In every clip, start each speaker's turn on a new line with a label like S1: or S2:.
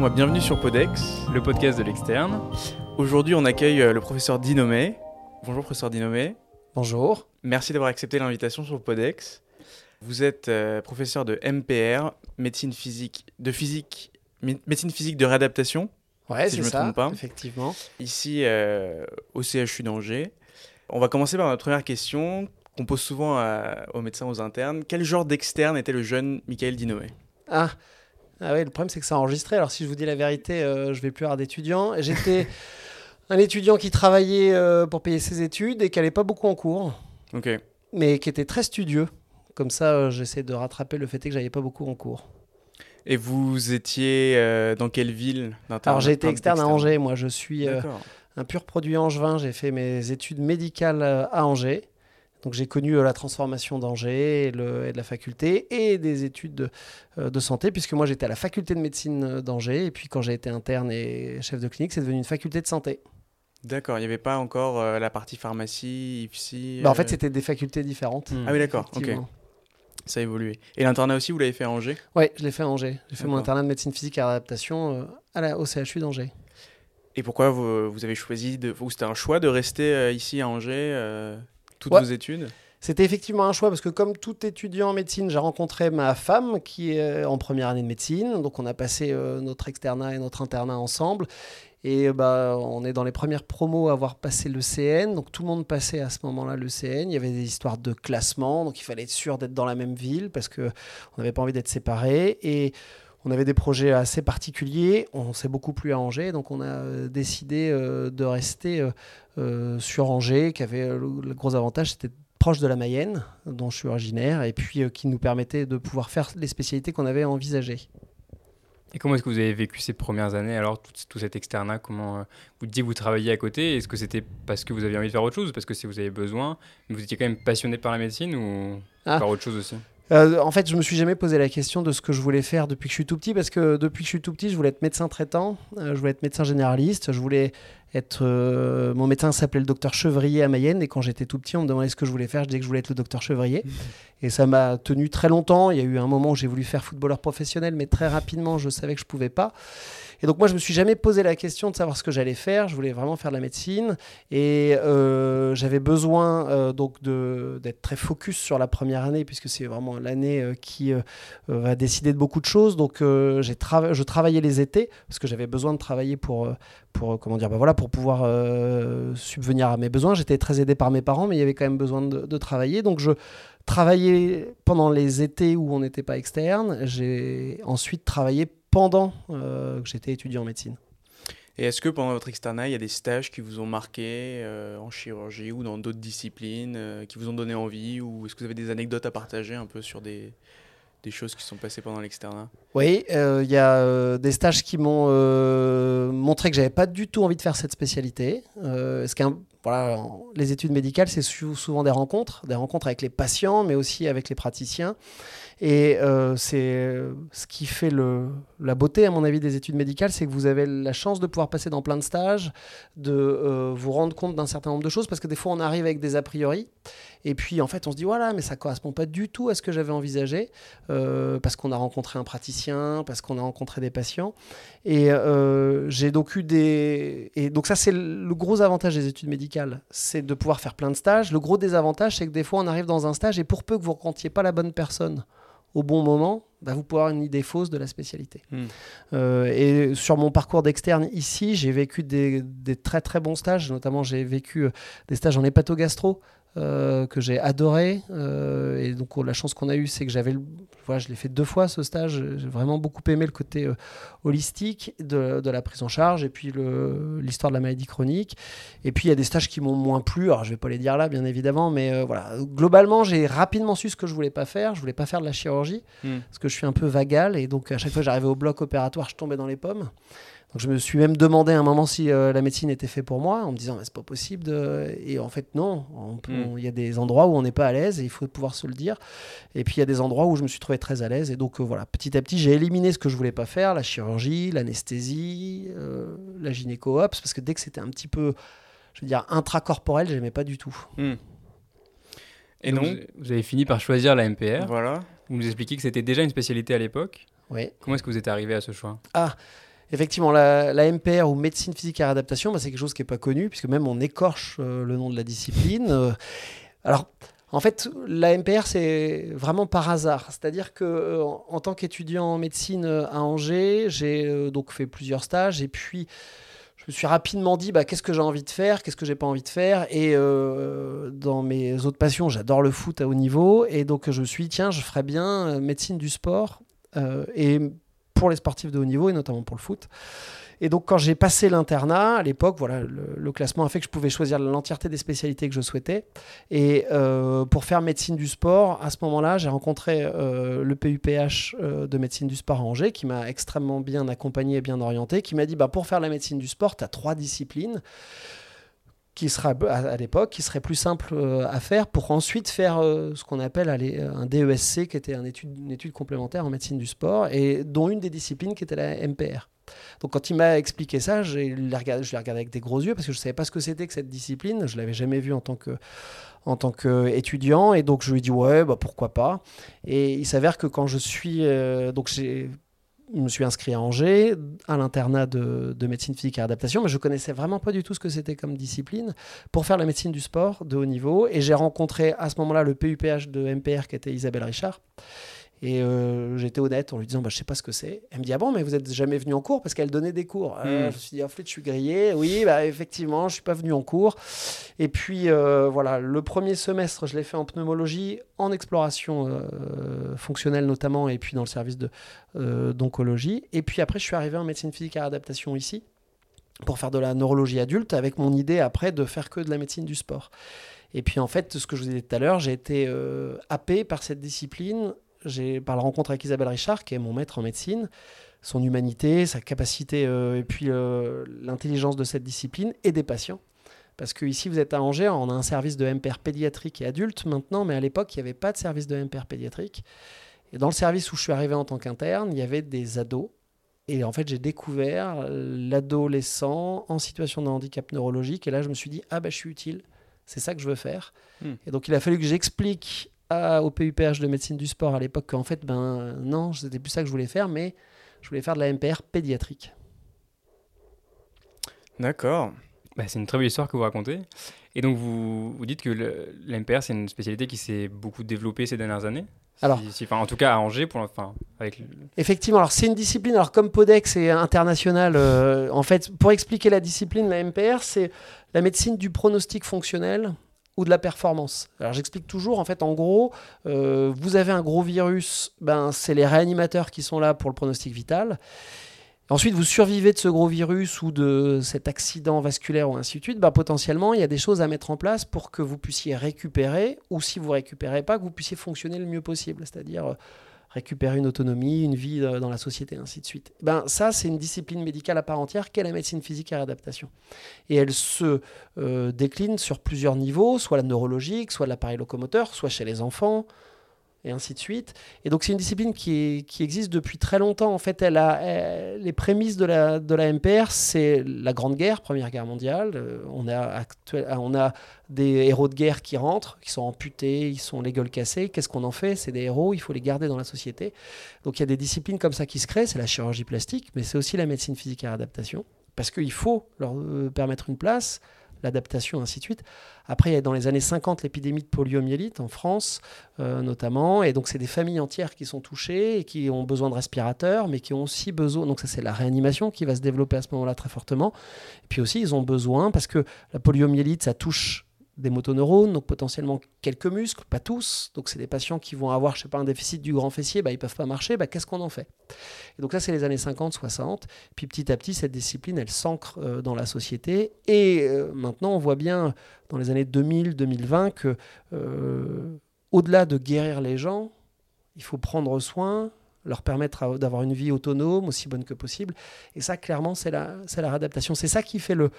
S1: Moi, bienvenue sur Podex, le podcast de l'externe. Aujourd'hui, on accueille euh, le professeur Dinomé. Bonjour, professeur Dinomé.
S2: Bonjour.
S1: Merci d'avoir accepté l'invitation sur Podex. Vous êtes euh, professeur de MPR, médecine physique, de physique, médecine physique de réadaptation.
S2: Ouais,
S1: si
S2: c'est
S1: je me
S2: ça,
S1: trompe pas.
S2: effectivement.
S1: Ici, euh, au CHU d'Angers. On va commencer par notre première question qu'on pose souvent à- aux médecins, aux internes. Quel genre d'externe était le jeune Michael Dinomé
S2: Ah, ah ouais, le problème c'est que c'est enregistré. Alors si je vous dis la vérité, euh, je vais plus avoir d'étudiants. J'étais un étudiant qui travaillait euh, pour payer ses études et qui allait pas beaucoup en cours,
S1: Ok.
S2: mais qui était très studieux. Comme ça, euh, j'essaie de rattraper le fait que j'allais pas beaucoup en cours.
S1: Et vous étiez euh, dans quelle ville
S2: Alors j'ai été externe à Angers. Moi, je suis un pur produit angevin. J'ai fait mes études médicales à Angers. Donc j'ai connu euh, la transformation d'Angers et, le- et de la faculté et des études de, euh, de santé, puisque moi j'étais à la faculté de médecine euh, d'Angers. Et puis quand j'ai été interne et chef de clinique, c'est devenu une faculté de santé.
S1: D'accord, il n'y avait pas encore euh, la partie pharmacie, IFSI.
S2: Bah, en fait, c'était des facultés différentes.
S1: Ah oui, d'accord, ok. Ça a évolué. Et l'internat aussi, vous l'avez fait à Angers?
S2: Ouais, je l'ai fait à Angers. J'ai fait mon internat de médecine physique et adaptation à la, au CHU d'Angers.
S1: Et pourquoi vous, vous avez choisi de. Ou c'était un choix de rester ici à Angers toutes
S2: Ouais.
S1: vos études
S2: C'était effectivement un choix parce que comme tout étudiant en médecine, j'ai rencontré ma femme qui est en première année de médecine. Donc on a passé euh, notre externat et notre internat ensemble. Et euh, bah, on est dans les premières promos à avoir passé le CN. Donc tout le monde passait à ce moment-là le CN. Il y avait des histoires de classement. Donc il fallait être sûr d'être dans la même ville parce qu'on n'avait pas envie d'être séparés. Et on avait des projets assez particuliers. On s'est beaucoup plu à Angers. Donc on a euh, décidé euh, de rester euh, sur Angers, qui avait le, gros avantage, c'était proche de la Mayenne, dont je suis originaire, et puis qui nous permettait de pouvoir faire les spécialités qu'on avait envisagées.
S3: Et comment est-ce que vous avez vécu ces premières années Alors, tout, tout cet externat, comment euh, vous disiez que vous travailliez à côté Est-ce que c'était parce que vous aviez envie de faire autre chose Parce que si vous avez besoin, vous étiez quand même passionné par la médecine ou
S2: Ah.
S3: par autre chose aussi?
S2: Euh, en fait, je me suis jamais posé la question de ce que je voulais faire depuis que je suis tout petit, parce que depuis que je suis tout petit, je voulais être médecin traitant, euh, je voulais être médecin généraliste, je voulais être. euh, mon médecin s'appelait le docteur Chevrier à Mayenne, et quand j'étais tout petit, on me demandait ce que je voulais faire, je disais que je voulais être le docteur Chevrier. Et ça m'a tenu très longtemps. Il y a eu un moment où j'ai voulu faire footballeur professionnel, mais très rapidement, je savais que je pouvais pas. Et donc moi, je me suis jamais posé la question de savoir ce que j'allais faire. Je voulais vraiment faire de la médecine et euh, j'avais besoin euh, donc d'être très focus sur la première année puisque c'est vraiment l'année euh, qui va décider de beaucoup de choses. Donc je travaillais les étés parce que j'avais besoin de travailler pour pour comment dire bah voilà pour pouvoir subvenir à mes besoins. J'étais très aidé par mes parents, mais il y avait quand même besoin de travailler. Donc je travaillais pendant les étés où on n'était pas externe. J'ai ensuite travaillé pendant euh, que j'étais étudiant en médecine.
S1: Et est-ce que pendant votre externat, il y a des stages qui vous ont marqué euh, en chirurgie ou dans d'autres disciplines, euh, qui vous ont donné envie Ou est-ce que vous avez des anecdotes à partager un peu sur des, des choses qui sont passées pendant l'externat?
S2: Oui, euh, il y a des stages qui m'ont montré que j'avais pas du tout envie de faire cette spécialité. Ce qu'un- voilà, les études médicales, c'est sou- souvent des rencontres, des rencontres avec les patients, mais aussi avec les praticiens. Et euh, c'est euh, ce qui fait la beauté, à mon avis, des études médicales, c'est que vous avez la chance de pouvoir passer dans plein de stages, de euh, vous rendre compte d'un certain nombre de choses, parce que des fois, on arrive avec des a priori, et puis en fait, on se dit, voilà, mais ça correspond pas du tout à ce que j'avais envisagé, parce qu'on a rencontré un praticien, parce qu'on a rencontré des patients. Et j'ai donc eu des. Et donc, ça, c'est le gros avantage des études médicales, c'est de pouvoir faire plein de stages. Le gros désavantage, c'est que des fois, on arrive dans un stage, et pour peu que vous ne rencontriez pas la bonne personne au bon moment, bah, vous pouvez avoir une idée fausse de la spécialité.
S1: Hmm.
S2: Euh, et sur mon parcours d'externe ici, j'ai vécu des, des très très bons stages. Notamment, j'ai vécu euh, des stages en hépatogastro euh, que j'ai adoré. Euh, et donc, oh, la chance qu'on a eue, c'est que j'avais, voilà, je l'ai fait deux fois ce stage. J'ai vraiment beaucoup aimé le côté euh, holistique de, de la prise en charge et puis l'histoire de la maladie chronique. Et puis, il y a des stages qui m'ont moins plu. Alors, je vais pas les dire là, bien évidemment, mais voilà. Globalement, j'ai rapidement su ce que je voulais pas faire. Je voulais pas faire de la chirurgie
S1: Hmm.
S2: parce que je suis un peu vagal et donc à chaque fois que j'arrivais au bloc opératoire, je tombais dans les pommes. Donc je me suis même demandé à un moment si euh, la médecine était fait pour moi, en me disant Mais c'est pas possible. De... Et en fait non,
S1: Mm.
S2: on- il y a des endroits où on n'est pas à l'aise et il faut pouvoir se le dire. Et puis il y a des endroits où je me suis trouvé très à l'aise et donc euh, voilà, petit à petit j'ai éliminé ce que je voulais pas faire, la chirurgie, l'anesthésie, euh, la gynéco-ops, parce que dès que c'était un petit peu, je veux dire, intracorporel, j'aimais pas du tout.
S1: Hmm. Et
S3: Donc, vous avez fini par choisir la MPR.
S1: voilà.
S3: Vous nous expliquez que c'était déjà une spécialité à l'époque.
S2: Oui.
S3: Comment est-ce que vous êtes arrivé à ce choix?
S2: Ah, Effectivement, la, MPR ou médecine physique et réadaptation, bah, c'est quelque chose qui n'est pas connu, puisque même on écorche euh, le nom de la discipline. Euh, alors, en fait, la MPR, c'est vraiment par hasard. C'est-à-dire que euh, en, tant qu'étudiant en médecine à Angers, j'ai donc fait plusieurs stages et puis je me suis rapidement dit bah, qu'est-ce que j'ai envie de faire, qu'est-ce que j'ai pas envie de faire. Et dans mes autres passions, j'adore le foot à haut niveau. Et donc je me suis dit tiens, je ferais bien médecine du sport et pour les sportifs de haut niveau et notamment pour le foot. Et donc quand j'ai passé l'internat, à l'époque, voilà, le, classement a fait que je pouvais choisir l'entièreté des spécialités que je souhaitais. Et euh, pour faire médecine du sport, à ce moment-là, j'ai rencontré euh, le PUPH euh, de médecine du sport à Angers, qui m'a extrêmement bien accompagné et bien orienté, qui m'a dit, bah, pour faire la médecine du sport, tu as trois disciplines qui sera à, l'époque qui serait plus simple euh, à faire pour ensuite faire euh, ce qu'on appelle allez, un DESC qui était une étude complémentaire en médecine du sport et dont une des disciplines qui était la MPR. Donc quand il m'a expliqué ça, je l'ai regardé, regardé avec des gros yeux parce que je ne savais pas ce que c'était que cette discipline. Je l'avais jamais vue en tant que en tant qu'étudiant et donc je lui ai dit ouais bah pourquoi pas? Et il s'avère que quand je suis euh, donc j'ai je me suis inscrit à Angers, à l'internat de, de, médecine physique et adaptation, mais je connaissais vraiment pas du tout ce que c'était comme discipline pour faire la médecine du sport de haut niveau. Et j'ai rencontré à ce moment-là le PUPH de MPR qui était Isabelle Richard. Et euh, j'étais honnête en lui disant bah, Je sais pas ce que c'est. Elle me dit Ah bon, mais vous êtes jamais venu en cours? Parce qu'elle donnait des cours. Euh,
S3: Mm.
S2: je me suis dit En fait, je suis grillé. Oui, bah, effectivement, je suis pas venu en cours. Et puis, euh, voilà, le premier semestre, je l'ai fait en pneumologie, en exploration fonctionnelle notamment, et puis dans le service d'oncologie. Et puis après, je suis arrivé en médecine physique et adaptation ici pour faire de la neurologie adulte avec mon idée après de faire que de la médecine du sport. Et puis en fait, ce que je vous disais tout à l'heure, j'ai été euh, happé par cette discipline par la rencontre avec Isabelle Richard, qui est mon maître en médecine, son humanité, sa capacité euh, et puis euh, l'intelligence de cette discipline et des patients. Parce que ici, vous êtes à Angers, on a un service de MPR pédiatrique et adulte maintenant, mais à l'époque, il n'y avait pas de service de MPR pédiatrique. Et dans le service où je suis arrivé en tant qu'interne, il y avait des ados. Et en fait, j'ai découvert l'adolescent en situation de handicap neurologique. Et là, je me suis dit, ah ben, je suis utile. C'est ça que je veux faire.
S1: Hmm.
S2: Et donc, il a fallu que j'explique à- au PUPH de médecine du sport à l'époque qu'en fait, ben non, c'était plus ça que je voulais faire, mais je voulais faire de la MPR pédiatrique.
S1: D'accord.
S3: Bah, c'est une très belle histoire que vous racontez. Et donc, vous, vous dites que l'MPR, c'est une spécialité qui s'est beaucoup développée ces dernières années?
S2: Alors-
S3: Si- si- enfin, En tout cas, à Angers, pour, enfin, avec le-
S2: Effectivement, alors c'est une discipline, alors comme Podex est international, euh, en fait, pour expliquer la discipline, la MPR, c'est la médecine du pronostic fonctionnel de la performance. Alors j'explique toujours, en fait, en gros, euh, vous avez un gros virus, ben, c'est les réanimateurs qui sont là pour le pronostic vital. Ensuite, vous survivez de ce gros virus ou de cet accident vasculaire ou ainsi de suite, ben, potentiellement, il y a des choses à mettre en place pour que vous puissiez récupérer, ou si vous récupérez pas, que vous puissiez fonctionner le mieux possible, c'est-à-dire euh, récupérer une autonomie, une vie euh, dans la société, ainsi de suite. Ben, ça, c'est une discipline médicale à part entière qu'est la médecine physique et réadaptation. Et elle se euh, décline sur plusieurs niveaux, soit la neurologique, soit l'appareil locomoteur, soit chez les enfants, et ainsi de suite. Et donc c'est une discipline qui, existe depuis très longtemps. En fait, elle a, les prémices de la, MPR, c'est la Grande Guerre, Première Guerre mondiale. Euh, on, a actuel- on a des héros de guerre qui rentrent, qui sont amputés, ils sont les gueules cassées. Qu'est-ce qu'on en fait? C'est des héros, il faut les garder dans la société. Donc il y a des disciplines comme ça qui se créent, c'est la chirurgie plastique, mais c'est aussi la médecine physique et réadaptation, parce qu'il faut leur euh, permettre une place, l'adaptation, ainsi de suite. Après, dans les années 50 l'épidémie de poliomyélite en France, euh, notamment, et donc c'est des familles entières qui sont touchées et qui ont besoin de respirateurs, mais qui ont aussi besoin, donc ça c'est la réanimation qui va se développer à ce moment-là très fortement. Et puis aussi, ils ont besoin, parce que la poliomyélite, ça touche des motoneurones, donc potentiellement quelques muscles, pas tous. Donc c'est des patients qui vont avoir, je sais pas, un déficit du grand fessier, bah, ils peuvent pas marcher, bah, qu'est-ce qu'on en fait? Et donc ça, c'est les années 50, 60. Puis petit à petit, cette discipline, elle s'ancre euh, dans la société. Et euh, maintenant, on voit bien dans les années 2000, 2020 que euh, au-delà de guérir les gens, il faut prendre soin, leur permettre d'avoir une vie autonome, aussi bonne que possible. Et ça, clairement, c'est la, c'est la réadaptation. C'est ça qui fait le,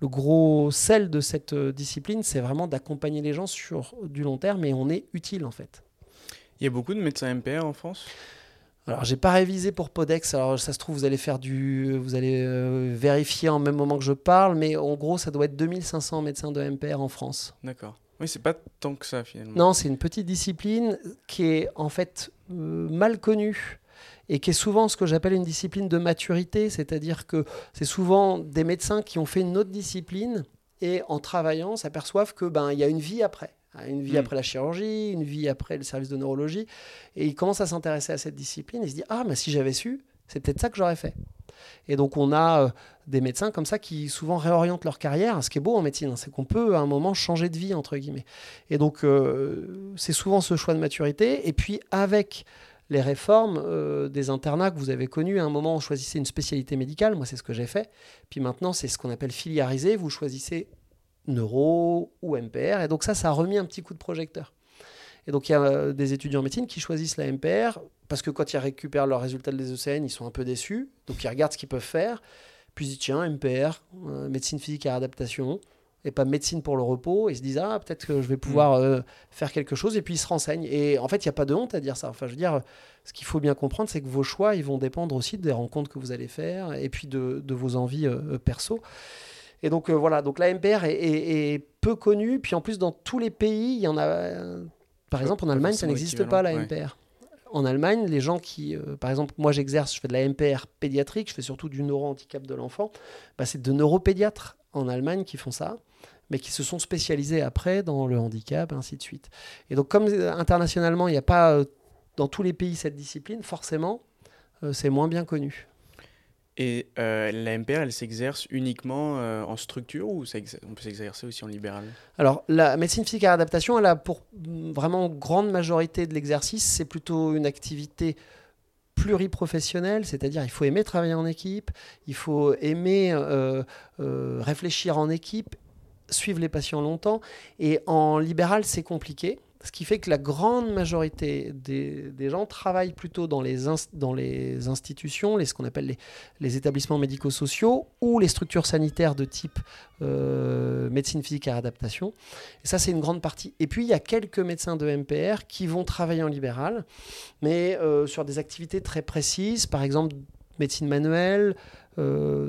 S2: le gros sel de cette euh, discipline, c'est vraiment d'accompagner les gens sur du long terme et on est utile en fait.
S1: Il y a beaucoup de médecins MPR en France?
S2: Alors, j'ai pas révisé pour Podex. Alors, ça se trouve, vous allez faire du, vous allez euh, vérifier en même moment que je parle, mais en gros, ça doit être 2500 médecins de MPR en France.
S1: D'accord. Oui, c'est pas tant que ça finalement.
S2: Non, c'est une petite discipline qui est en fait mal connue et qui est souvent ce que j'appelle une discipline de maturité, c'est-à-dire que c'est souvent des médecins qui ont fait une autre discipline et en travaillant s'aperçoivent que ben il y a une vie après, une vie
S1: Mm.
S2: après la chirurgie, une vie après le service de neurologie, et ils commencent à s'intéresser à cette discipline et se disent ah mais si j'avais su, c'est peut-être ça que j'aurais fait. Et donc on a euh, des médecins comme ça qui souvent réorientent leur carrière. Ce qui est beau en médecine, hein, c'est qu'on peut à un moment changer de vie entre guillemets. Et donc euh, c'est souvent ce choix de maturité. Et puis avec les réformes euh, des internats que vous avez connus, à un moment on choisissait une spécialité médicale. Moi c'est ce que j'ai fait. Puis maintenant c'est ce qu'on appelle filiarisé. Vous choisissez neuro ou MPR. Et donc ça, ça a remis un petit coup de projecteur. Et donc il y a euh, des étudiants en médecine qui choisissent la MPR parce que quand ils récupèrent leurs résultats des ECN, ils sont un peu déçus. Donc ils regardent ce qu'ils peuvent faire. Puis ils disent tiens, MPR, euh, médecine physique et adaptation, et pas médecine pour le repos. Ils se disent ah, peut-être que je vais pouvoir euh, faire quelque chose. Et puis ils se renseignent. Et en fait, il n'y a pas de honte à dire ça. Enfin, je veux dire, ce qu'il faut bien comprendre, c'est que vos choix, ils vont dépendre aussi des rencontres que vous allez faire et puis de, de vos envies euh, perso. Et donc voilà, donc la MPR est, est- est peu connue. Puis en plus, dans tous les pays, il y en a. par exemple, en Allemagne, ça n'existe pas la
S1: ouais.
S2: MPR. En Allemagne, les gens qui, euh, par exemple, moi j'exerce, je fais de la MPR pédiatrique, je fais surtout du neuro-handicap de l'enfant. Bah, c'est de neuropédiatres en Allemagne qui font ça, mais qui se sont spécialisés après dans le handicap, ainsi de suite. Et donc, comme euh, internationalement, il n'y a pas euh, dans tous les pays cette discipline, forcément, c'est moins bien connu.
S1: Et euh, la MPR, elle s'exerce uniquement euh, en structure ou on peut s'exercer aussi en libéral?
S2: Alors, la médecine physique à adaptation, elle a pour vraiment grande majorité de l'exercice, c'est plutôt une activité pluriprofessionnelle, c'est-à-dire il faut aimer travailler en équipe, il faut aimer euh, euh, réfléchir en équipe, suivre les patients longtemps. Et en libéral, c'est compliqué. Ce qui fait que la grande majorité des, gens travaillent plutôt dans les, institutions, les, ce qu'on appelle les, établissements médico-sociaux ou les structures sanitaires de type euh, médecine physique à adaptation. Et ça, c'est une grande partie. Et puis, il y a quelques médecins de MPR qui vont travailler en libéral, mais euh, sur des activités très précises, par exemple médecine manuelle, euh,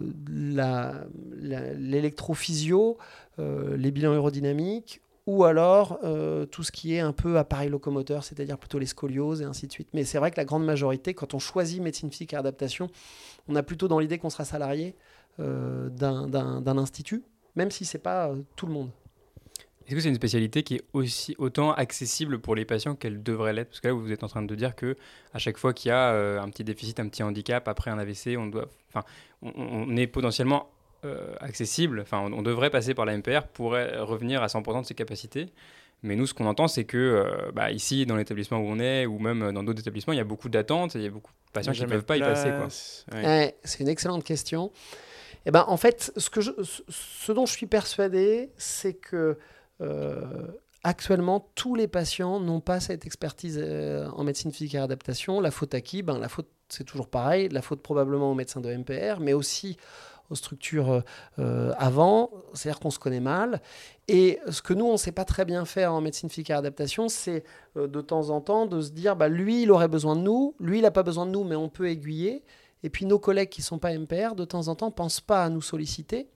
S2: l'électrophysio, les bilans aérodynamiques, ou alors euh, tout ce qui est un peu appareil locomoteur, c'est-à-dire plutôt les scolioses et ainsi de suite. Mais c'est vrai que la grande majorité, quand on choisit médecine physique à adaptation, on a plutôt dans l'idée qu'on sera salarié euh, d'un- institut, même si c'est pas euh, tout le monde.
S3: Est-ce que c'est une spécialité qui est aussi autant accessible pour les patients qu'elle devrait l'être? Parce que là, vous êtes en train de dire que à chaque fois qu'il y a euh, un petit déficit, un petit handicap après un AVC, on doit, on est potentiellement euh, accessible. Enfin, on, on devrait passer par la MPR pour euh, revenir à 100% de ses capacités. Mais nous, ce qu'on entend, c'est que euh, bah, ici, dans l'établissement où on est, ou même dans d'autres établissements, il y a beaucoup d'attentes et il y a beaucoup de patients qui ne peuvent pas y passer.
S1: Ouais.
S2: Ouais, c'est une excellente question. Eh ben, en fait, ce, que je, ce- ce dont je suis persuadé, c'est que euh, actuellement, tous les patients n'ont pas cette expertise euh, en médecine physique et adaptation. La faute à qui? Ben, La faute, c'est toujours pareil. La faute probablement aux médecins de MPR, mais aussi aux structures euh, avant, c'est-à-dire qu'on se connaît mal. Et ce que nous, on ne sait pas très bien faire en médecine physique adaptation, c'est euh, de temps en temps de se dire, bah, lui, il aurait besoin de nous, lui, il n'a pas besoin de nous, mais on peut aiguiller. Et puis nos collègues qui ne sont pas MPR, de temps en temps, pensent pas à nous solliciter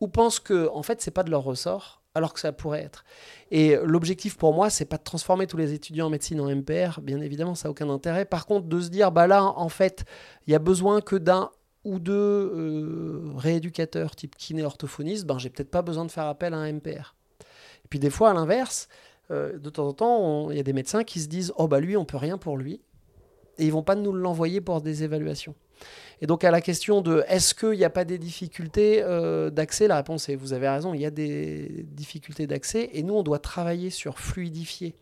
S2: ou pensent que, en fait, c'est pas de leur ressort, alors que ça pourrait être. Et l'objectif pour moi, c'est pas de transformer tous les étudiants en médecine en MPR, bien évidemment, ça n'a aucun intérêt. Par contre, de se dire, bah là, en fait, il y a besoin que d'un ou deux euh, rééducateurs type kiné orthophoniste, ben, j'ai peut-être pas besoin de faire appel à un MPR. Et puis des fois, à l'inverse, euh, de temps en temps, il y a des médecins qui se disent Oh, bah lui, on peut rien pour lui. Et ils vont pas nous l'envoyer pour des évaluations. Et donc, à la question de est-ce qu'il n'y a pas des difficultés euh, d'accès, la réponse est vous avez raison, il y a des difficultés d'accès. Et nous, on doit travailler sur fluidifier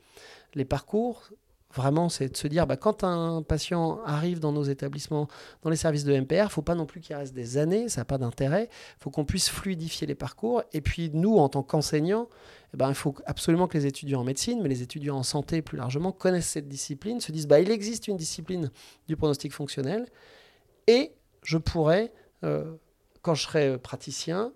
S2: les parcours. Vraiment, c'est de se dire, bah, quand un patient arrive dans nos établissements, dans les services de MPR, il ne faut pas non plus qu'il reste des années, ça n'a pas d'intérêt. Il faut qu'on puisse fluidifier les parcours. Et puis, nous, en tant qu'enseignants, eh ben, il faut absolument que les étudiants en médecine, mais les étudiants en santé plus largement, connaissent cette discipline, se disent, bah, il existe une discipline du pronostic fonctionnel, et je pourrais, euh, quand je serai praticien,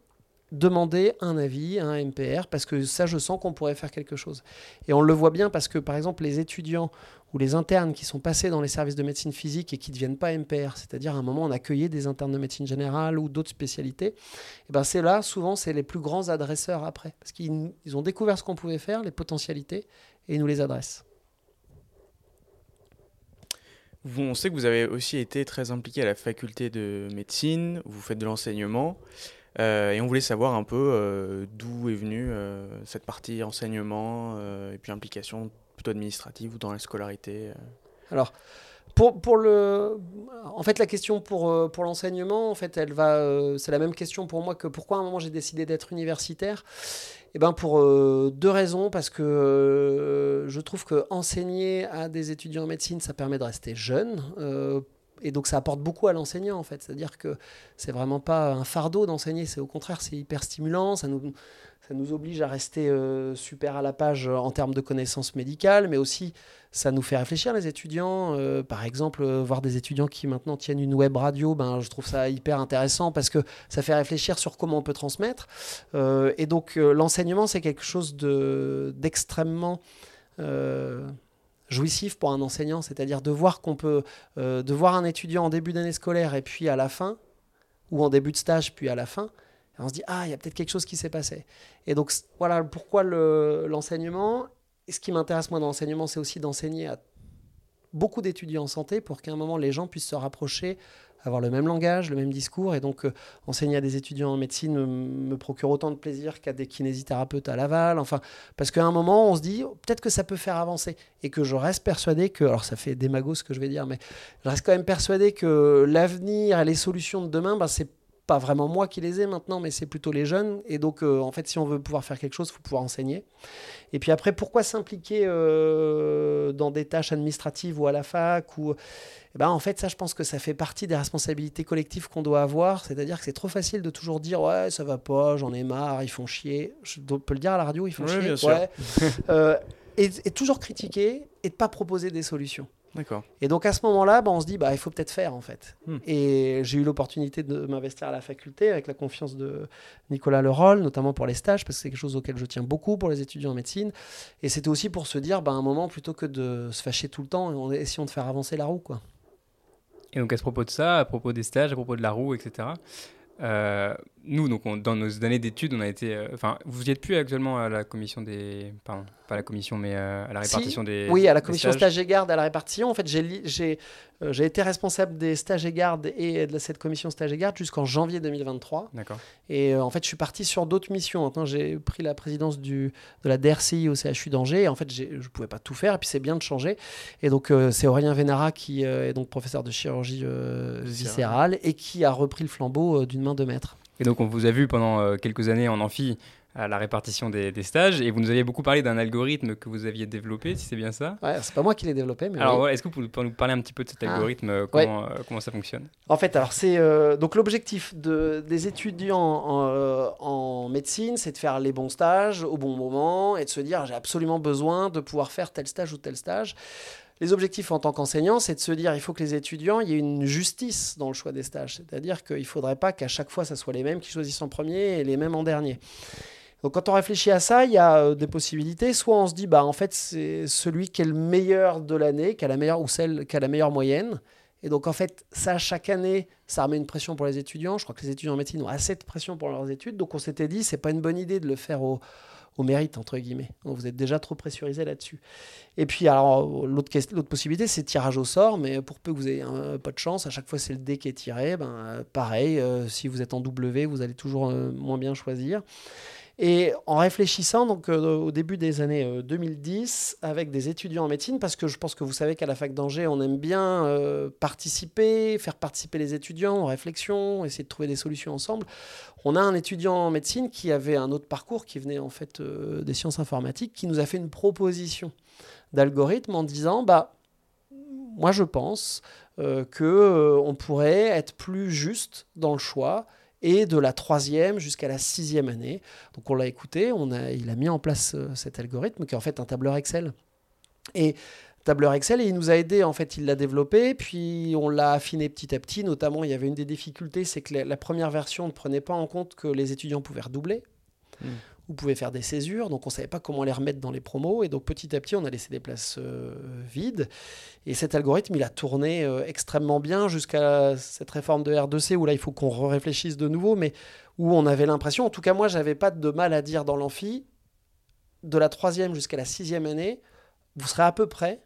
S2: demander un avis à un MPR, parce que ça, je sens qu'on pourrait faire quelque chose. Et on le voit bien parce que, par exemple, les étudiants ou les internes qui sont passés dans les services de médecine physique et qui ne deviennent pas MPR, c'est-à-dire à un moment on accueillait des internes de médecine générale ou d'autres spécialités, et ben c'est là, souvent, c'est les plus grands adresseurs après, parce qu'ils ils ont découvert ce qu'on pouvait faire, les potentialités, et ils nous les adressent.
S1: On sait que vous avez aussi été très impliqué à la faculté de médecine, vous faites de l'enseignement, euh, et on voulait savoir un peu euh, d'où est venue euh, cette partie enseignement et puis implication plutôt administrative ou dans la scolarité.
S2: Alors, pour, pour le, en fait, la question pour, pour l'enseignement, en fait, elle va, c'est la même question pour moi que pourquoi à un moment j'ai décidé d'être universitaire? Eh ben pour deux raisons, parce que je trouve que enseigner à des étudiants en médecine, ça permet de rester jeune. Et donc ça apporte beaucoup à l'enseignant en fait, c'est-à-dire que c'est vraiment pas un fardeau d'enseigner, c'est au contraire c'est hyper stimulant, ça nous, ça nous oblige à rester euh, super à la page en termes de connaissances médicales, mais aussi ça nous fait réfléchir les étudiants. Euh, par exemple, euh, voir des étudiants qui maintenant tiennent une web radio, ben, je trouve ça hyper intéressant parce que ça fait réfléchir sur comment on peut transmettre. Et donc l'enseignement, c'est quelque chose de- d'extrêmement... jouissif pour un enseignant, c'est-à-dire de voir qu'on peut, euh, de voir un étudiant en début d'année scolaire et puis à la fin, ou en début de stage puis à la fin, on se dit ah il y a peut-être quelque chose qui s'est passé. Et donc voilà pourquoi le- l'enseignement. Ce qui m'intéresse moi dans l'enseignement, c'est aussi d'enseigner à beaucoup d'étudiants en santé pour qu'à un moment les gens puissent se rapprocher, avoir le même langage, le même discours. Et donc euh, enseigner à des étudiants en médecine me, procure autant de plaisir qu'à des kinésithérapeutes à Laval. Enfin, parce qu'à un moment on se dit oh, peut-être que ça peut faire avancer et que je reste persuadé que, alors ça fait démago ce que je vais dire, mais je reste quand même persuadé que l'avenir et les solutions de demain, ben, c'est pas vraiment moi qui les ai maintenant, mais c'est plutôt les jeunes. Et donc, euh, en fait, si on veut pouvoir faire quelque chose, il faut pouvoir enseigner. Et puis après, pourquoi s'impliquer euh, dans des tâches administratives ou à la fac ou... Eh ben, en fait, ça, je pense que ça fait partie des responsabilités collectives qu'on doit avoir. C'est-à-dire que c'est trop facile de toujours dire Ouais, ça va pas, j'en ai marre, ils font chier. Je peux le dire à la radio, ils font
S1: Ouais,
S2: chier.
S1: bien sûr.
S2: Ouais. Euh, et, et toujours critiquer et de pas proposer des solutions.
S1: D'accord.
S2: Et donc à ce moment-là, bah, on se dit, bah, il faut peut-être faire en fait.
S1: Hmm.
S2: Et j'ai eu l'opportunité de m'investir à la faculté avec la confiance de Nicolas Leroll, notamment pour les stages, parce que c'est quelque chose auquel je tiens beaucoup pour les étudiants en médecine. Et c'était aussi pour se dire, bah, un moment, plutôt que de se fâcher tout le temps, on essayons de faire avancer la roue. Quoi.
S3: Et donc à ce propos de ça, à propos des stages, à propos de la roue, etc. euh, nous, donc, on- dans nos années d'études, on a été. euh, Enfin, vous n'y êtes plus actuellement à la commission des. Pardon, pas à la commission, mais euh, à la
S2: Si,
S3: répartition des.
S2: Oui, à la commission stage et garde, à la répartition. En fait, j'ai euh, été responsable des stages et gardes et de cette commission stage et garde jusqu'en janvier 2023.
S3: D'accord.
S2: Et en fait, je suis parti sur d'autres missions. Maintenant, j'ai pris la présidence du, de la DRCI au CHU d'Angers. Et en fait, je ne pouvais pas tout faire. Et puis, c'est bien de changer. Et donc, c'est Aurélien Vénara qui est donc professeur de chirurgie
S1: Viscérale.
S2: et qui a repris le flambeau d'une main de maître.
S3: Et donc, on vous a vu pendant euh, quelques années en amphi à la répartition des, des stages, et vous nous aviez beaucoup parlé d'un algorithme que vous aviez développé, si c'est bien ça?
S2: Ouais, c'est pas moi qui l'ai développé, mais
S3: Alors,
S2: oui.
S3: est-ce que vous pouvez nous parler un petit peu de cet
S2: Ah.
S3: algorithme, euh, comment, euh, comment ça fonctionne?
S2: En fait, alors c'est euh, donc l'objectif de, des étudiants en, en médecine, c'est de faire les bons stages au bon moment et de se dire j'ai absolument besoin de pouvoir faire tel stage ou tel stage. Les objectifs en tant qu'enseignant, c'est de se dire il faut que les étudiants, il y ait une justice dans le choix des stages. C'est-à-dire qu'il ne faudrait pas qu'à chaque fois, ça soit les mêmes qui choisissent en premier et les mêmes en dernier. Donc quand on réfléchit à ça, il y a euh, des possibilités. Soit on se dit, bah, en fait, c'est celui qui est le meilleur de l'année, qui a la meilleure ou celle qui a la meilleure moyenne. Et donc en fait, ça, chaque année, ça remet une pression pour les étudiants. Je crois que les étudiants en médecine ont assez de pression pour leurs études. Donc on s'était dit, c'est pas une bonne idée de le faire au, au mérite, entre guillemets. Vous êtes déjà trop pressurisé là-dessus. Et puis, alors, l'autre, l'autre possibilité, c'est tirage au sort, mais pour peu que vous ayez un, pas de chance, à chaque fois c'est le dé qui est tiré, ben, pareil, euh, si vous êtes en W, vous allez toujours euh, moins bien choisir. Et en réfléchissant donc euh, au début des années euh, 2010 avec des étudiants en médecine, parce que je pense que vous savez qu'à la fac d'Angers, on aime bien euh, participer, faire participer les étudiants en réflexion, essayer de trouver des solutions ensemble. On a un étudiant en médecine qui avait un autre parcours, qui venait en fait euh, des sciences informatiques, qui nous a fait une proposition d'algorithme en disant bah moi je pense euh, que euh, on pourrait être plus juste dans le choix et de la troisième jusqu'à la sixième année. Donc on l'a écouté, on a, il a mis en place euh, cet algorithme qui est en fait un tableur Excel. Et tableur Excel, il nous a aidé, en fait, il l'a développé, puis on l'a affiné petit à petit. Notamment, il y avait une des difficultés, c'est que la, première version ne prenait pas en compte que les étudiants pouvaient redoubler
S1: Mm.
S2: Ou pouvaient faire des césures, donc on ne savait pas comment les remettre dans les promos, et donc petit à petit, on a laissé des places euh, vides. Et cet algorithme, il a tourné euh, extrêmement bien jusqu'à cette réforme de R2C, où là, il faut qu'on réfléchisse de nouveau, mais où on avait l'impression, en tout cas moi, j'avais pas de mal à dire dans l'amphi, de la troisième jusqu'à la sixième année, vous serez à peu près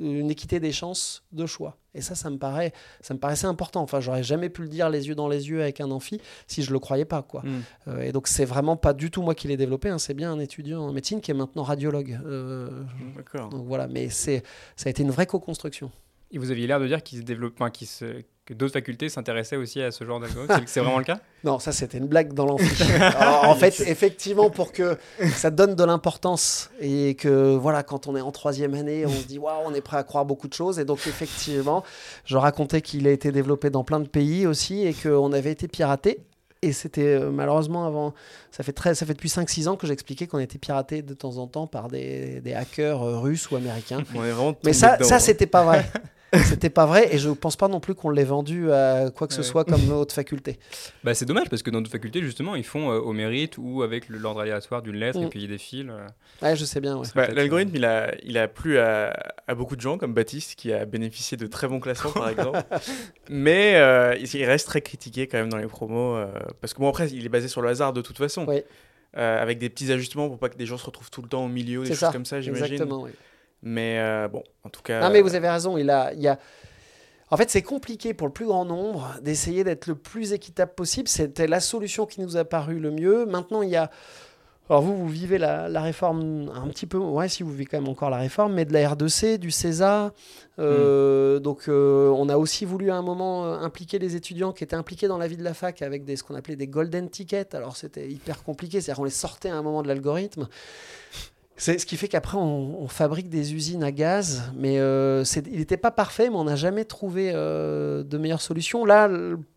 S2: une équité des chances de choix. Et ça, ça me, paraît, ça me paraissait important. Enfin, j'aurais jamais pu le dire les yeux dans les yeux avec un amphi si je le croyais pas. Quoi.
S1: Mm.
S2: Euh, et donc, c'est vraiment pas du tout moi qui l'ai développé. hein. C'est bien un étudiant en médecine qui est maintenant radiologue. Euh,
S1: D'accord.
S2: donc voilà, mais c'est, ça a été une vraie co-construction.
S3: Et vous aviez l'air de dire qu'il se développe, enfin, qu'il se- que d'autres facultés s'intéressaient aussi à ce genre d'algorithme. C'est- C'est vraiment le cas?
S2: Non, ça c'était une blague dans l'amphi. En fait, effectivement, pour que ça donne de l'importance et que voilà, quand on est en troisième année, on se dit waouh, on est prêt à croire beaucoup de choses. Et donc effectivement, je racontais qu'il a été développé dans plein de pays aussi et qu'on avait été piraté. Et c'était euh, malheureusement avant, ça fait, très, ça fait depuis 5-6 ans que j'expliquais qu'on était piraté de temps en temps par des, des hackers euh, russes ou américains.
S1: On est vraiment
S2: Mais ça,
S1: dedans,
S2: ça
S1: hein.
S2: c'était pas vrai. C'était pas vrai et je pense pas non plus qu'on l'ait vendu à quoi que ce
S3: Ouais.
S2: soit comme autre faculté.
S3: bah, C'est dommage parce que dans d'autres facultés, justement, ils font euh, au mérite ou avec l'ordre aléatoire d'une lettre
S2: Mm.
S3: et puis des fils. euh.
S2: Ouais, je sais bien. ouais.
S1: Bah, L'algorithme, il a, il a plu à, à beaucoup de gens, comme Baptiste, qui a bénéficié de très bons classements, par exemple. Mais euh, il reste très critiqué quand même dans les promos. euh, parce que bon, après, il est basé sur le hasard de toute façon.
S2: Oui.
S1: Euh, avec des petits ajustements pour pas que des gens se retrouvent tout le temps au milieu, des
S2: C'est
S1: choses
S2: ça,
S1: comme ça, j'imagine.
S2: Exactement. oui.
S1: Mais euh, bon, en tout cas.
S2: Non, mais vous avez raison. Il a, il y a... En fait, c'est compliqué pour le plus grand nombre d'essayer d'être le plus équitable possible. C'était la solution qui nous a paru le mieux. Maintenant, il y a. Alors, vous, vous vivez la, la réforme un petit peu. Ouais, si vous vivez quand même encore la réforme, mais de la R2C, du CESA. Euh, Donc, euh, on a aussi voulu à un moment euh, impliquer les étudiants qui étaient impliqués dans la vie de la fac avec des, ce qu'on appelait des golden tickets. Alors, c'était hyper compliqué. C'est-à-dire qu'on les sortait à un moment de l'algorithme. C'est ce qui fait qu'après, on, fabrique des usines à gaz, mais euh, il n'était pas parfait, mais on n'a jamais trouvé euh, de meilleure solution. Là,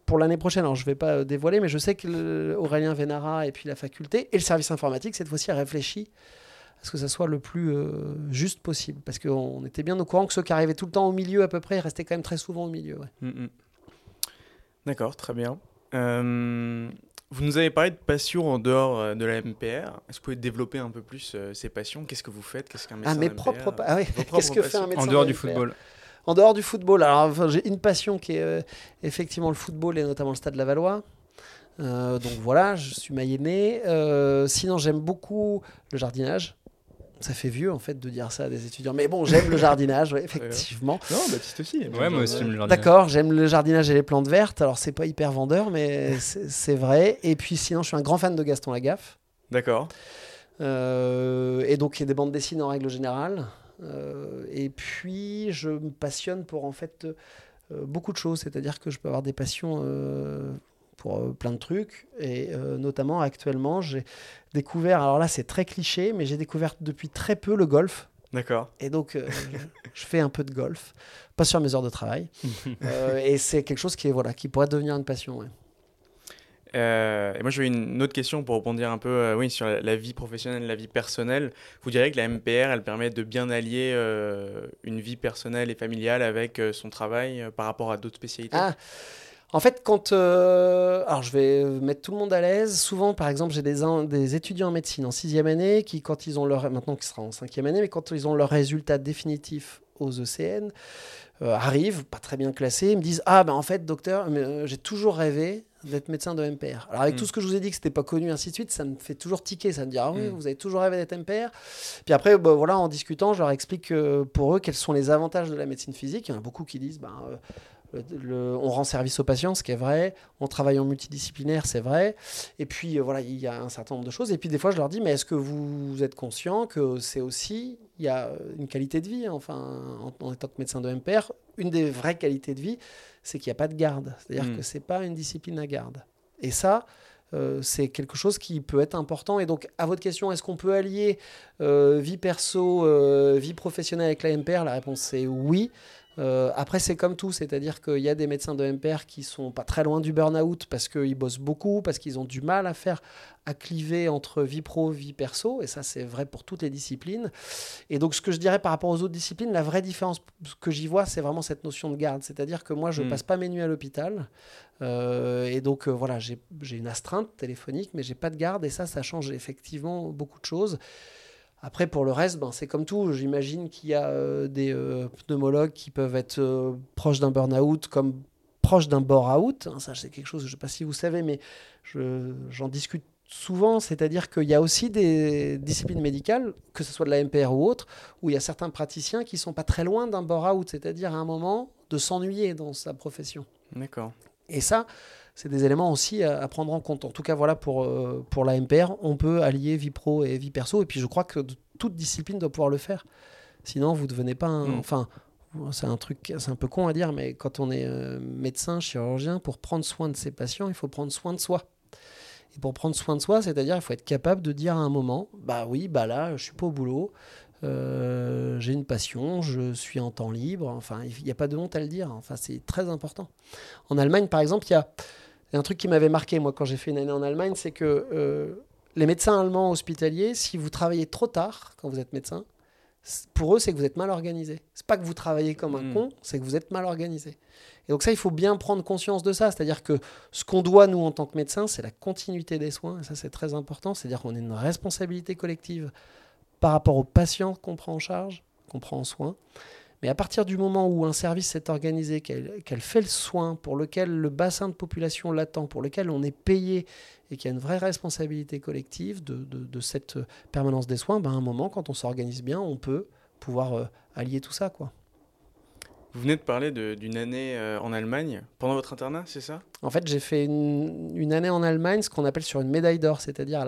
S2: pour l'année prochaine, alors je ne vais pas euh, dévoiler, mais je sais que le- Aurélien Vénara et puis la faculté et le service informatique, cette fois-ci, a réfléchi à ce que ça soit le plus juste possible. Parce qu'on était bien au courant que ceux qui arrivaient tout le temps au milieu, à peu près, restaient quand même très souvent au milieu.
S1: Mm, mm. D'accord, très bien. Euh, vous nous avez parlé de passion en dehors euh, de la MPR. Est-ce que vous pouvez développer un peu plus euh, ces passions? Qu'est-ce que vous faites? Qu'est-ce qu'un médecin
S2: Ah, mes
S1: MPR
S2: propres. Ah oui, qu'est-ce que fait un médecin
S3: En dehors
S2: de
S3: du football.
S2: En dehors du football, alors enfin, j'ai une passion qui est euh, effectivement le football et notamment le stade Lavallois. Euh, donc voilà, je suis mayennais. Euh, sinon, j'aime beaucoup le jardinage. Ça fait vieux en fait de dire ça à des étudiants. Mais bon, j'aime le jardinage, ouais, effectivement.
S1: Non, Baptiste aussi.
S3: Ouais, moi aussi, j'aime le jardinage.
S2: D'accord, j'aime le jardinage et les plantes vertes. Alors, c'est pas hyper vendeur, mais c'est vrai. Et puis, sinon, je suis un grand fan de Gaston Lagaffe.
S1: D'accord.
S2: Euh, et donc, il y a des bandes dessinées en règle générale. Euh, et puis, je me passionne pour en fait euh, beaucoup de choses. C'est-à-dire que je peux avoir des passions euh, pour euh, plein de trucs. Et euh, notamment, actuellement, j'ai découvert, alors là, c'est très cliché, mais j'ai découvert depuis très peu le golf.
S1: D'accord.
S2: Et donc, euh, je, fais un peu de golf, pas sur mes heures de travail. Et c'est quelque chose qui, est, voilà, qui pourrait devenir une passion. ouais.
S1: Euh, et moi, j'avais une autre question pour rebondir un peu euh, oui, sur la, la vie professionnelle, la vie personnelle. Vous diriez que la MPR, elle permet de bien allier euh, une vie personnelle et familiale avec son travail par rapport à d'autres spécialités?
S2: Ah, en fait, quand. euh, alors, je vais mettre tout le monde à l'aise. Souvent, par exemple, j'ai des, in- des étudiants en médecine en sixième année qui, quand ils ont leur. Maintenant, qui sera en cinquième année, mais quand ils ont leur résultat définitif aux ECN, euh, arrivent, pas très bien classés, ils me disent Ah, ben en fait, docteur, mais, euh, j'ai toujours rêvé d'être médecin de MPR. Alors, avec
S1: Mm.
S2: tout ce que je vous ai dit que c'était pas connu, ainsi de suite, ça me fait toujours tiquer. Ça me dit Ah oui,
S1: Mm.
S2: vous avez toujours rêvé d'être MPR. Puis après, bah, voilà, en discutant, je leur explique euh, pour eux quels sont les avantages de la médecine physique. Il y en a beaucoup qui disent ben, euh, le- on rend service aux patients, ce qui est vrai. On travaille en multidisciplinaire, c'est vrai. Et puis, euh, voilà, il y a un certain nombre de choses. Et puis, des fois, je leur dis, mais est-ce que vous êtes conscient que c'est aussi, il y a une qualité de vie, hein, enfin, en, en tant que médecin de MPR, une des vraies qualités de vie, c'est qu'il n'y a pas de garde. C'est-à-dire
S1: Mm.
S2: que c'est pas une discipline à garde. Et ça, euh, c'est quelque chose qui peut être important. Et donc, à votre question, est-ce qu'on peut allier euh, vie perso, euh, vie professionnelle avec la MPR La réponse c'est oui. Euh, après, c'est comme tout, c'est-à-dire qu'il y a des médecins de MPR qui sont pas très loin du burn-out parce qu'ils bossent beaucoup, parce qu'ils ont du mal à faire à cliver entre vie pro, vie perso, et ça c'est vrai pour toutes les disciplines. Et donc ce que je dirais par rapport aux autres disciplines, la vraie différence que j'y vois, c'est vraiment cette notion de garde, c'est-à-dire que moi je
S1: Mm.
S2: passe pas mes nuits à l'hôpital, euh, et donc euh, voilà, j'ai j'ai une astreinte téléphonique, mais j'ai pas de garde, et ça, ça change effectivement beaucoup de choses. Après, pour le reste, ben, c'est comme tout. J'imagine qu'il y a euh, des euh, pneumologues qui peuvent être euh, proches d'un burn-out, comme proches proche d'un bore-out. Hein, ça, c'est quelque chose, je ne sais pas si vous savez, mais j'en discute souvent, c'est-à-dire qu'il y a aussi des disciplines médicales, que ce soit de la MPR ou autre, où il y a certains praticiens qui sont pas très loin d'un bore-out, c'est-à-dire à un moment de s'ennuyer dans sa profession.
S1: D'accord.
S2: Et ça, c'est des éléments aussi à, prendre en compte. En tout cas, voilà, pour, euh, pour la MPR, on peut allier vie pro et vie perso, et puis je crois que toute discipline doit pouvoir le faire. Sinon, vous ne devenez pas un... Hmm. Enfin, c'est un truc, c'est un peu con à dire, mais quand on est euh, médecin, chirurgien, pour prendre soin de ses patients, il faut prendre soin de soi. Et pour prendre soin de soi, c'est-à-dire il faut être capable de dire à un moment, bah oui, bah là, je suis pas au boulot, euh, j'ai une passion, je suis en temps libre. Enfin, il n'y a pas de honte à le dire. Enfin, c'est très important. En Allemagne, par exemple, il y a un truc qui m'avait marqué moi quand j'ai fait une année en Allemagne, c'est que euh, les médecins allemands hospitaliers, si vous travaillez trop tard quand vous êtes médecin, pour eux, c'est que vous êtes mal organisé. C'est pas que vous travaillez comme un hmm. con, c'est que vous êtes mal organisé. Et donc ça, il faut bien prendre conscience de ça. C'est-à-dire que ce qu'on doit, nous, en tant que médecins, c'est la continuité des soins. Et ça, c'est très important. C'est-à-dire qu'on a une responsabilité collective par rapport aux patients qu'on prend en charge, qu'on prend en soin. Mais à partir du moment où un service s'est organisé, qu'elle fait le soin, pour lequel le bassin de population l'attend, pour lequel on est payé et qu'il y a une vraie responsabilité collective de, cette permanence des soins, ben à un moment, quand on s'organise bien, on peut pouvoir euh, allier tout ça. quoi.
S1: Vous venez de parler d'une année euh, en Allemagne pendant votre internat, c'est ça?
S2: En fait, j'ai fait une, année en Allemagne, ce qu'on appelle sur une médaille d'or, c'est-à-dire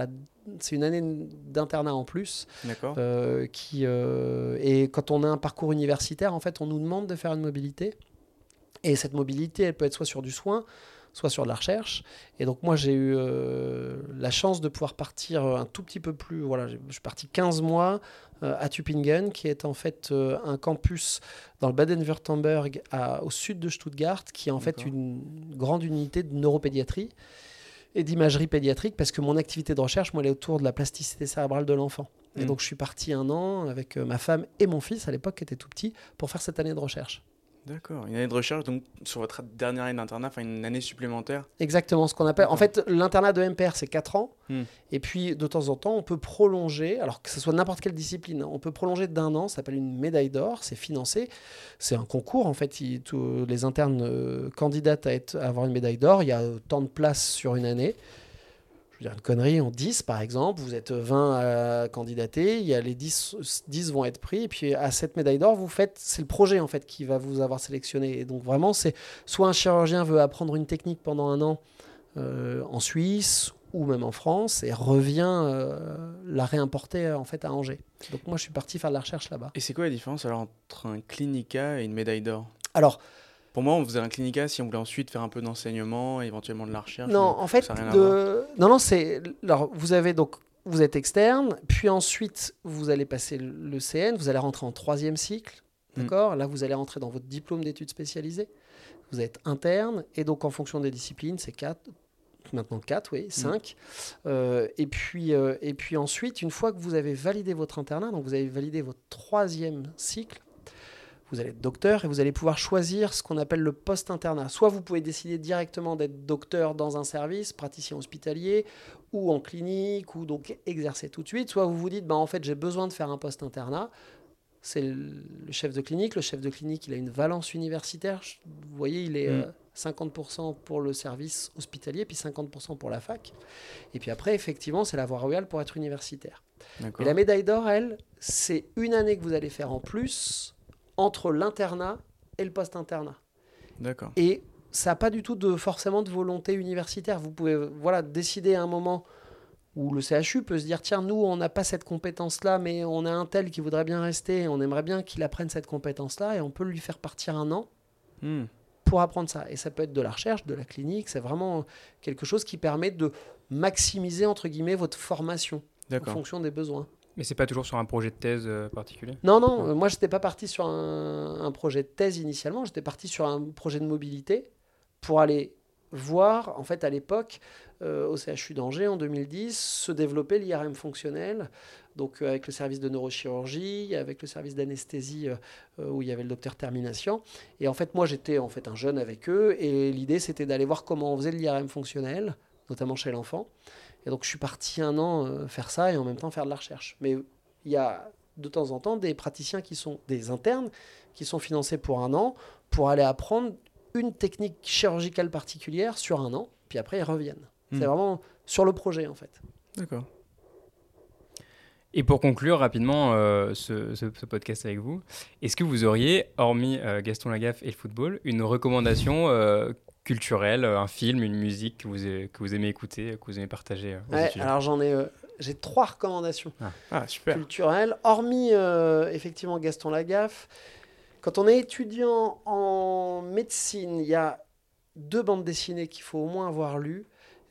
S2: c'est une année d'internat en plus.
S1: D'accord.
S2: Euh, qui euh, et quand on a un parcours universitaire, en fait, on nous demande de faire une mobilité. Et cette mobilité, elle peut être soit sur du soin, soit sur de la recherche. Et donc moi, j'ai eu la chance de pouvoir partir un tout petit peu plus. Voilà, je suis parti 15 mois euh, à Tübingen, qui est en fait euh, un campus dans le Baden-Württemberg au sud de Stuttgart, qui est en fait une grande unité de neuropédiatrie et d'imagerie pédiatrique, parce que mon activité de recherche, moi, elle est autour de la plasticité cérébrale de l'enfant. Et mm. donc, je suis parti un an avec euh, ma femme et mon fils, à l'époque, qui était tout petit, pour faire cette année de recherche.
S1: D'accord, une année de recherche donc sur votre dernière année d'internat, enfin une année supplémentaire
S2: Exactement, ce qu'on appelle. En fait, l'internat de MPR, c'est 4 ans. Hmm. Et puis, de temps en temps, on peut prolonger, alors que ce soit n'importe quelle discipline, hein, on peut prolonger d'un an, ça s'appelle une médaille d'or, c'est financé. C'est un concours, en fait. tous les internes euh, candidatent à, être, à avoir une médaille d'or. Il y a tant de places sur une année je veux dire une connerie, en 10 par exemple, vous êtes 20 à candidater, il y a les 10, 10 vont être pris, et puis à cette médaille d'or, vous faites, c'est le projet en fait qui va vous avoir sélectionné. Et donc vraiment, c'est soit un chirurgien veut apprendre une technique pendant un an euh, en Suisse ou même en France et revient euh, la réimporter en fait à Angers. Donc moi, je suis parti faire de la recherche là-bas.
S1: Et c'est quoi la différence alors entre un clinica et une médaille d'or?
S2: Alors,
S1: pour moi, on faisait un clinica si on voulait ensuite faire un peu d'enseignement, éventuellement de la recherche.
S2: Non, en fait, de... non, non, c'est. Alors, vous avez donc, vous êtes externe, puis ensuite, vous allez passer le CN, vous allez rentrer en troisième cycle, mm. d'accord? Là, vous allez rentrer dans votre diplôme d'études spécialisées. Vous êtes interne, et donc en fonction des disciplines, c'est 4, maintenant 4, oui, 5. Mm. Euh, et, puis, euh, et puis ensuite, une fois que vous avez validé votre internat, donc vous avez validé votre troisième cycle, vous allez être docteur et vous allez pouvoir choisir ce qu'on appelle le post-internat. Soit vous pouvez décider directement d'être docteur dans un service, praticien hospitalier ou en clinique, ou donc exercer tout de suite. Soit vous vous dites, bah, en fait, j'ai besoin de faire un post-internat. C'est le chef de clinique. Le chef de clinique, il a une valence universitaire. Vous voyez, il est 50% mm. euh, pour le service hospitalier, puis 50% pour la fac. Et puis après, effectivement, c'est la voie royale pour être universitaire. Et la médaille d'or, elle, c'est une année que vous allez faire en plus entre l'internat et le post-internat.
S1: D'accord.
S2: Et ça n'a pas du tout de, forcément de volonté universitaire. Vous pouvez voilà, décider à un moment où le CHU peut se dire tiens, nous, on n'a pas cette compétence-là, mais on a un tel qui voudrait bien rester, on aimerait bien qu'il apprenne cette compétence-là, et on peut lui faire partir un an hmm. pour apprendre ça. Et ça peut être de la recherche, de la clinique, c'est vraiment quelque chose qui permet de maximiser, entre guillemets, votre formation en fonction des besoins.
S3: Mais c'est pas toujours sur un projet de thèse euh, particulier
S2: Non, non, moi, j'étais pas parti sur un, projet de thèse initialement, j'étais parti sur un projet de mobilité pour aller voir, en fait à l'époque, euh, au CHU d'Angers en 2010, se développer l'IRM fonctionnel, donc euh, avec le service de neurochirurgie, avec le service d'anesthésie où il y avait le docteur Termination. Et en fait, moi j'étais en fait un jeune avec eux, et l'idée c'était d'aller voir comment on faisait l'IRM fonctionnel, notamment chez l'enfant. Et donc je suis parti un an euh, faire ça et en même temps faire de la recherche. Mais il y a de temps en temps des praticiens qui sont des internes qui sont financés pour un an pour aller apprendre une technique chirurgicale particulière sur un an, puis après ils reviennent.
S1: Hmm.
S2: C'est vraiment sur le projet en fait.
S1: D'accord.
S3: Et pour conclure rapidement euh, ce, ce- ce podcast avec vous, est-ce que vous auriez, hormis euh, Gaston Lagaffe et le football, une recommandation euh, culturelle, un film, une musique que vous, a- que vous aimez écouter, que vous aimez partager euh, aux
S2: Ouais, alors j'en ai, euh, j'ai trois recommandations.
S1: Ah, super.
S2: culturel, hormis euh, effectivement Gaston Lagaffe. Quand on est étudiant en médecine, il y a deux bandes dessinées qu'il faut au moins avoir lues.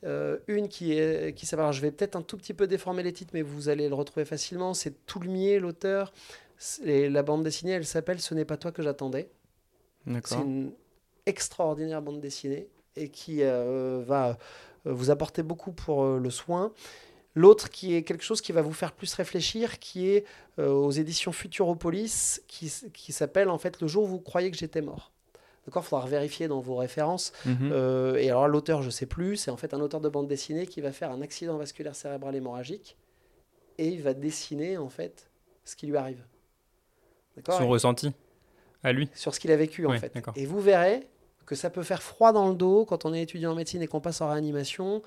S2: Euh, une qui est qui s'appelle, je vais peut-être un tout petit peu déformer les titres, mais vous allez le retrouver facilement. C'est Toulmier, l'auteur. C'est- La bande dessinée, elle s'appelle Ce n'est pas toi que j'attendais. C'est
S1: D'accord.
S2: une extraordinaire bande dessinée et qui euh, va euh, vous apporter beaucoup pour euh, le soin. L'autre qui est quelque chose qui va vous faire plus réfléchir, qui est euh, aux éditions Futuropolis, qui, qui s'appelle en fait Le jour où vous croyez que j'étais mort. D'accord Il faudra vérifier dans vos références.
S1: Mhm.
S2: Et alors l'auteur, je sais plus, c'est en fait un auteur de bande dessinée qui va faire un accident vasculaire cérébral hémorragique et il va dessiner en fait ce qui lui arrive.
S3: Son ressenti? À lui?
S2: Sur ce qu'il a vécu en fait. Et vous verrez que ça peut faire froid dans le dos quand on est étudiant en médecine et qu'on passe en réanimation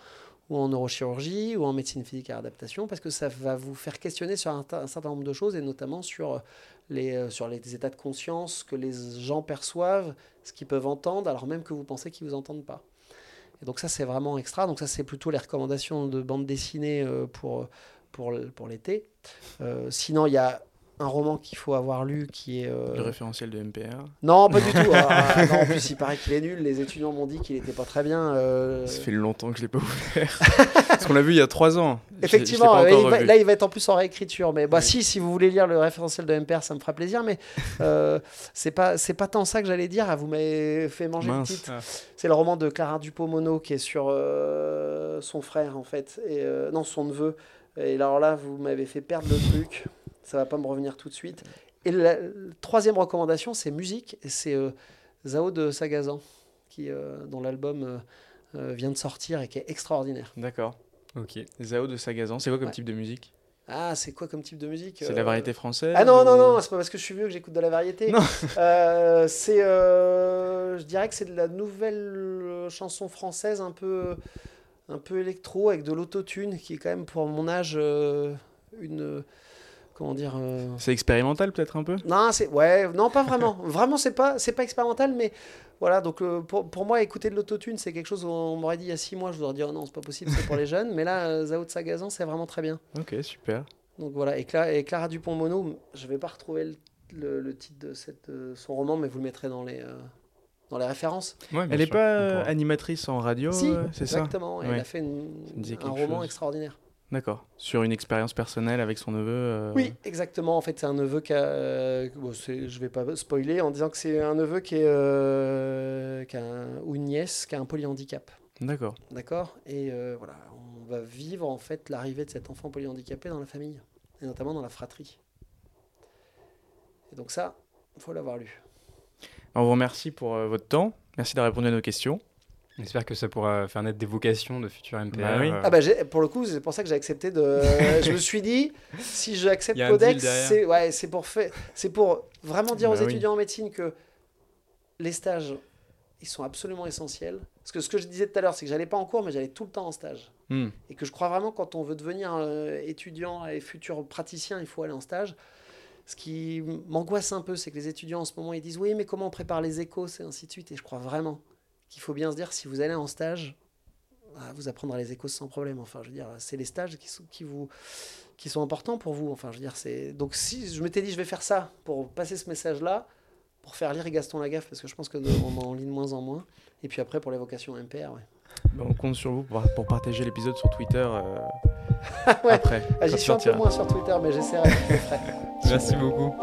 S2: ou en neurochirurgie ou en médecine physique et adaptation parce que ça va vous faire questionner sur un, ta- un certain nombre de choses et notamment sur les, euh, sur les états de conscience que les gens perçoivent, ce qu'ils peuvent entendre alors même que vous pensez qu'ils vous entendent pas. Et donc ça c'est vraiment extra. Donc ça c'est plutôt les recommandations de bande dessinée euh, pour, pour, pour l'été. Euh, sinon il y a un roman qu'il faut avoir lu qui est... euh,
S1: Le référentiel de MPR.
S2: non, pas du tout. Ah, non, en plus, il paraît qu'il est nul. Les étudiants m'ont dit qu'il était pas très bien. euh,
S1: Ça fait longtemps que je l'ai pas ouvert. Parce qu'on l'a vu il y a trois ans. Je je
S2: Effectivement, il va- là, il va être en plus en réécriture. Mais bah, si, si vous voulez lire le référentiel de MPR, ça me fera plaisir. Mais euh, c'est pas, c'est pas tant ça que j'allais dire. Ah, Vous m'avez fait manger
S1: Mince.
S2: le titre.
S3: Ah.
S2: C'est le roman de Clara Dupont-Mono qui est sur euh, son frère, en fait. Et, euh, non, son neveu. Et alors là, vous m'avez fait perdre le truc. Ça va pas me revenir tout de suite. Et la, la troisième recommandation, c'est musique. Et c'est euh, Zao de Sagazan, qui, euh, dont l'album euh, euh, vient de sortir et qui est extraordinaire.
S1: D'accord.
S3: Ok.
S1: Zao de Sagazan, c'est quoi comme
S2: Ouais.
S1: type de musique?
S2: Ah, c'est quoi comme type de musique
S1: C'est
S2: euh,
S1: la variété française
S2: Ah non, non,
S1: ou-
S2: non, c'est pas parce que je suis vieux que j'écoute de la variété.
S1: Non.
S2: Euh, c'est, euh, je dirais que c'est de la nouvelle euh, chanson française un peu, un peu électro avec de l'autotune qui est quand même pour mon âge euh, une, comment dire. euh,
S1: C'est expérimental peut-être un peu?
S2: Non, c'est ouais, non pas vraiment. vraiment, c'est pas, c'est pas expérimental, mais voilà. Donc euh, pour, pour moi, écouter de l'autotune, c'est quelque chose où on m'aurait dit il y a six mois, je vous aurais dit oh non, c'est pas possible, c'est pour les jeunes. Mais là, euh, Zao de Sagazan, c'est vraiment très bien.
S1: Ok, super.
S2: Donc voilà, et, Cla- et Clara Dupont-Mono, je vais pas retrouver le, le- le titre de cette, son roman, mais vous le mettrez dans les, euh, dans les références.
S3: Ouais,
S1: Elle est
S3: sûr,
S1: pas
S3: pourra.
S1: animatrice en radio,
S2: si,
S1: c'est ça?
S2: exactement. Elle a fait une-
S1: Ça
S2: un roman
S1: chose.
S2: extraordinaire.
S1: D'accord. Sur une expérience personnelle avec son neveu euh,
S2: Oui, exactement. En fait, c'est un neveu qui a. euh, bon, je vais pas spoiler en disant que c'est un neveu qui, est, euh, qui a un- ou une nièce qui a un polyhandicap.
S1: D'accord.
S2: D'accord? Et euh, voilà, on va vivre en fait l'arrivée de cet enfant polyhandicapé dans la famille, et notamment dans la fratrie. Et donc, ça, il faut l'avoir lu.
S1: On vous remercie pour votre temps. Merci d'avoir répondu à nos questions.
S3: J'espère que ça pourra faire naître des vocations de futurs MPR.
S1: Bah oui.
S3: euh,
S2: Ah bah pour le coup, c'est pour ça que j'ai accepté de. je me suis dit, si j'accepte Codex, c'est ouais, pour faire, c'est pour vraiment dire
S1: Bah
S2: aux
S1: oui.
S2: étudiants en médecine que les stages, ils sont absolument essentiels. Parce que ce que je disais tout à l'heure, c'est que j'allais pas en cours, mais j'allais tout le temps en stage.
S1: Hmm.
S2: Et que je crois vraiment quand on veut devenir euh, étudiant et futur praticien, il faut aller en stage. Ce qui m'angoisse un peu, c'est que les étudiants en ce moment, ils disent oui, mais comment on prépare les échos, et ainsi de suite. Et je crois vraiment qu'il faut bien se dire, si vous allez en stage, ah, vous apprendrez les échos sans problème. Enfin, je veux dire, c'est les stages qui sont, qui vous, qui sont importants pour vous. Enfin, je veux dire, c'est donc si je m'étais dit, je vais faire ça pour passer ce message-là, pour faire lire Gaston Lagaffe, parce que je pense que de- on en lit de moins en moins. Et puis après, pour les vocations MPR, ouais.
S1: Bah, on compte sur vous pour, pour partager l'épisode sur Twitter euh,
S2: Ouais.
S1: après.
S2: Ah, J'y suis un peu moins sur Twitter, mais j'essaierai.
S3: Merci beaucoup.